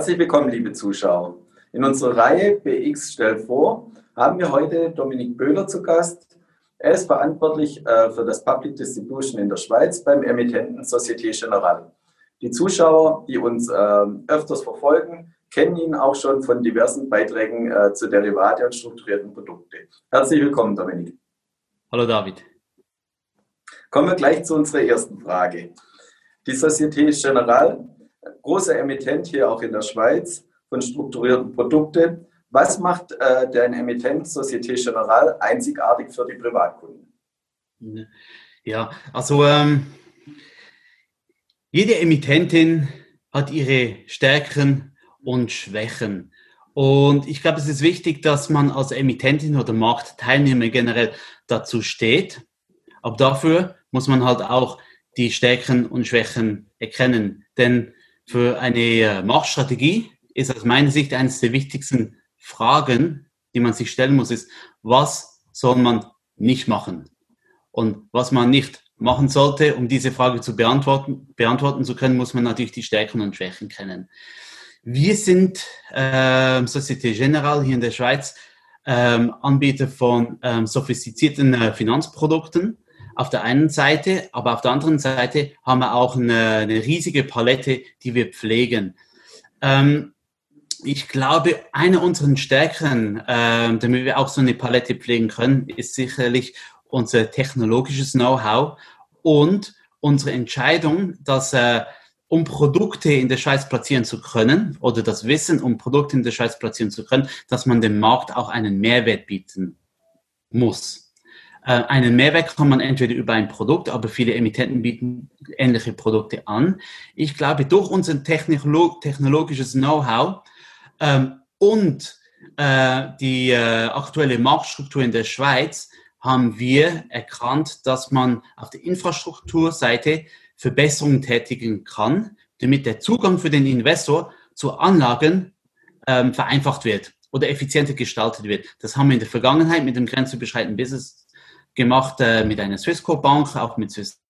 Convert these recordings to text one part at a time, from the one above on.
Herzlich willkommen, liebe Zuschauer. In unserer Reihe BX stellt vor, haben wir heute Dominik Böhler zu Gast. Er ist verantwortlich äh, für das Public Distribution in der Schweiz beim Emittenten Société Générale. Die Zuschauer, die uns äh, öfters verfolgen, kennen ihn auch schon von diversen Beiträgen äh, zu Derivate und strukturierten Produkten. Herzlich willkommen, Dominik. Hallo David. Kommen wir gleich zu unserer ersten Frage. Die Société Générale, großer Emittent hier auch in der Schweiz von strukturierten Produkten. Was macht äh, der Emittent Société Générale einzigartig für die Privatkunden? Ja, also ähm, jede Emittentin hat ihre Stärken und Schwächen. Und ich glaube, es ist wichtig, dass man als Emittentin oder Marktteilnehmer generell dazu steht. Aber dafür muss man halt auch die Stärken und Schwächen erkennen. Denn für eine äh, Marktstrategie ist aus meiner Sicht eines der wichtigsten Fragen, die man sich stellen muss, ist, was soll man nicht machen? Und was man nicht machen sollte, um diese Frage zu beantworten, beantworten zu können, muss man natürlich die Stärken und Schwächen kennen. Wir sind äh, Société Générale hier in der Schweiz ähm, Anbieter von ähm, sophistizierten äh, Finanzprodukten auf der einen Seite, aber auf der anderen Seite haben wir auch eine, eine riesige Palette, die wir pflegen. Ähm, ich glaube, eine unserer Stärken, äh, damit wir auch so eine Palette pflegen können, ist sicherlich unser technologisches Know-how und unsere Entscheidung, dass äh, um Produkte in der Schweiz platzieren zu können oder das Wissen, um Produkte in der Schweiz platzieren zu können, dass man dem Markt auch einen Mehrwert bieten muss. Äh, einen Mehrwert kann man entweder über ein Produkt, aber viele Emittenten bieten ähnliche Produkte an. Ich glaube, durch unser Technolog technologisches Know-how ähm, und äh, die äh, aktuelle Marktstruktur in der Schweiz haben wir erkannt, dass man auf der Infrastrukturseite Verbesserungen tätigen kann, damit der Zugang für den Investor zu Anlagen ähm, vereinfacht wird oder effizienter gestaltet wird. Das haben wir in der Vergangenheit mit dem grenzüberschreitenden Business gemacht, äh, mit einer Swissco Bank, auch mit Swiss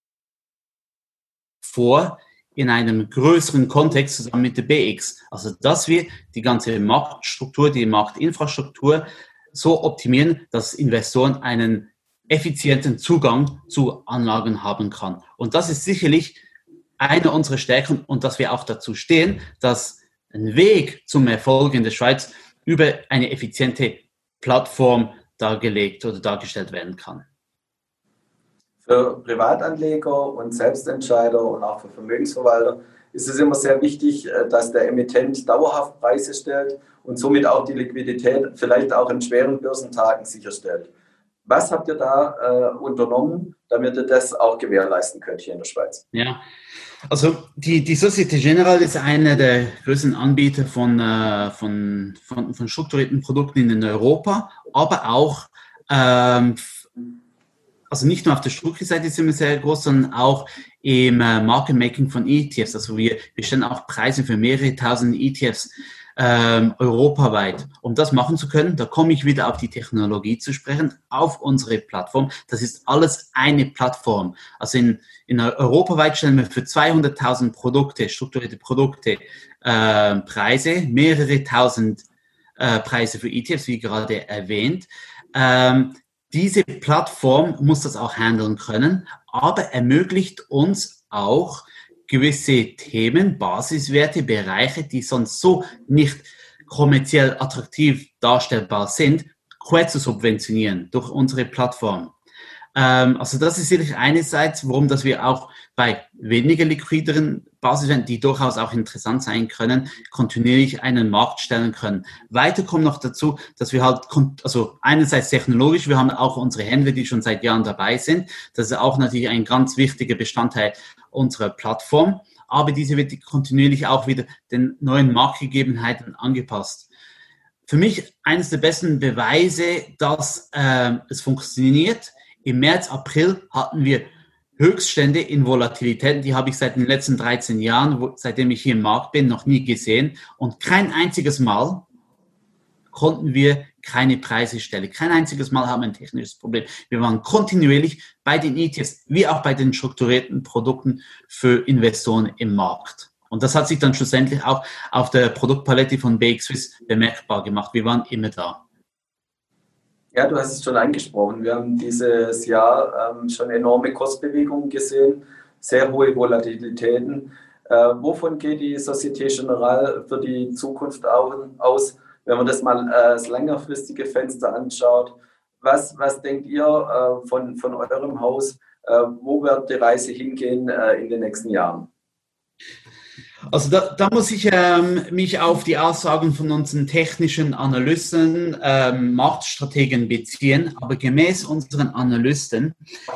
vor, in einem größeren Kontext zusammen mit der BX. Also, dass wir die ganze Marktstruktur, die Marktinfrastruktur so optimieren, dass Investoren einen effizienten Zugang zu Anlagen haben kann. Und das ist sicherlich eine unserer Stärken und dass wir auch dazu stehen, dass ein Weg zum Erfolg in der Schweiz über eine effiziente Plattform dargelegt oder dargestellt werden kann. Für Privatanleger und Selbstentscheider und auch für Vermögensverwalter ist es immer sehr wichtig, äh, dass der Emittent dauerhaft Preise stellt und somit auch die Liquidität vielleicht auch in schweren Börsentagen sicherstellt. Was habt ihr da äh, unternommen, damit ihr das auch gewährleisten könnt hier in der Schweiz? Ja, also die, die Societe Generale ist einer der größten Anbieter von, äh, von, von, von, strukturierten Produkten in Europa, aber auch, ähm, also nicht nur auf der Strukturseite sind wir sehr groß, sondern auch im äh, Market Making von ETFs. Also wir, wir stellen auch Preise für mehrere tausend ETFs ähm, europaweit. Um das machen zu können, da komme ich wieder auf die Technologie zu sprechen, auf unsere Plattform. Das ist alles eine Plattform. Also in, in europaweit stellen wir für 200.000 Produkte, strukturierte Produkte, äh, Preise, mehrere tausend äh, Preise für ETFs, wie gerade erwähnt. Ähm, diese Plattform muss das auch handeln können, aber ermöglicht uns auch gewisse Themen, Basiswerte, Bereiche, die sonst so nicht kommerziell attraktiv darstellbar sind, quer zu subventionieren durch unsere Plattform. Ähm, also das ist sicherlich einerseits, warum dass wir auch bei weniger liquideren Basiswerten, die durchaus auch interessant sein können, kontinuierlich einen Markt stellen können. Weiter kommt noch dazu, dass wir halt, also einerseits technologisch, wir haben auch unsere Händler, die schon seit Jahren dabei sind. Das ist auch natürlich ein ganz wichtiger Bestandteil unserer Plattform. Aber diese wird kontinuierlich auch wieder den neuen Marktgegebenheiten angepasst. Für mich eines der besten Beweise, dass äh, es funktioniert, im März, April hatten wir Höchststände in Volatilität, die habe ich seit den letzten 13 Jahren, wo, seitdem ich hier im Markt bin, noch nie gesehen. Und kein einziges Mal konnten wir keine Preise stellen. Kein einziges Mal haben wir ein technisches Problem. Wir waren kontinuierlich bei den ETFs wie auch bei den strukturierten Produkten für Investoren im Markt. Und das hat sich dann schlussendlich auch auf der Produktpalette von BX Swiss bemerkbar gemacht. Wir waren immer da. Ja, du hast es schon angesprochen. Wir haben dieses Jahr ähm, schon enorme Kursbewegungen gesehen, sehr hohe Volatilitäten. Äh, wovon geht die Societe Generale für die Zukunft aus, wenn man das mal äh, das längerfristige Fenster anschaut? Was, was denkt ihr äh, von, von eurem Haus? Äh, wo wird die Reise hingehen äh, in den nächsten Jahren? Also da, da muss ich ähm, mich auf die Aussagen von unseren technischen Analysten, ähm, Marktstrategen beziehen. Aber gemäß unseren Analysten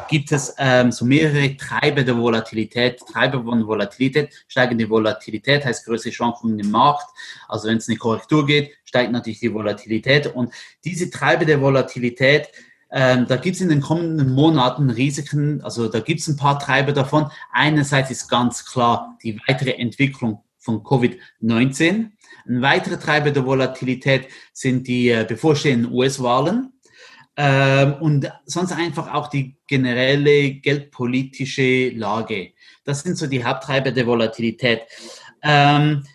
gibt es ähm, so mehrere Treiber der Volatilität. Treiber von Volatilität, steigende Volatilität heißt größere Schwankungen im Markt. Also wenn es eine Korrektur geht, steigt natürlich die Volatilität. Und diese Treiber der Volatilität ähm, da gibt es in den kommenden Monaten Risiken, also da gibt es ein paar Treiber davon. Einerseits ist ganz klar die weitere Entwicklung von Covid-19. Ein weiterer Treiber der Volatilität sind die äh, bevorstehenden US-Wahlen. Ähm, und sonst einfach auch die generelle geldpolitische Lage. Das sind so die Haupttreiber der Volatilität. Ähm,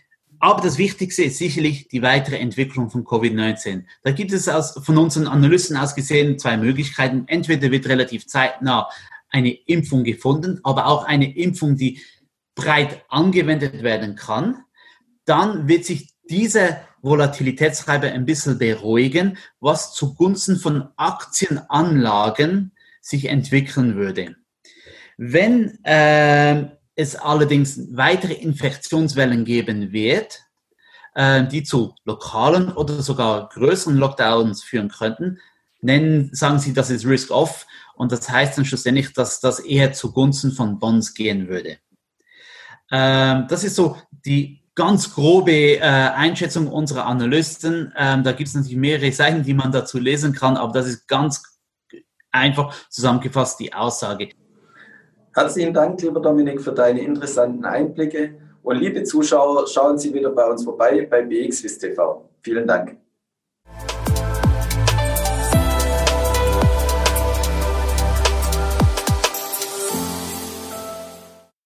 aber das Wichtigste ist sicherlich die weitere Entwicklung von Covid-19. Da gibt es aus, von unseren Analysten aus gesehen zwei Möglichkeiten. Entweder wird relativ zeitnah eine Impfung gefunden, aber auch eine Impfung, die breit angewendet werden kann. Dann wird sich dieser Volatilitätstreiber ein bisschen beruhigen, was zugunsten von Aktienanlagen sich entwickeln würde. Wenn äh, es allerdings weitere Infektionswellen geben wird, äh, die zu lokalen oder sogar größeren Lockdowns führen könnten, nennen, sagen sie, das ist Risk-Off und das heißt dann schlussendlich, dass das eher zugunsten von Bonds gehen würde. Ähm, das ist so die ganz grobe äh, Einschätzung unserer Analysten. Ähm, da gibt es natürlich mehrere Seiten, die man dazu lesen kann, aber das ist ganz einfach zusammengefasst die Aussage. Herzlichen Dank, lieber Dominik, für deine interessanten Einblicke. Und liebe Zuschauer, schauen Sie wieder bei uns vorbei bei BXWIS TV. Vielen Dank.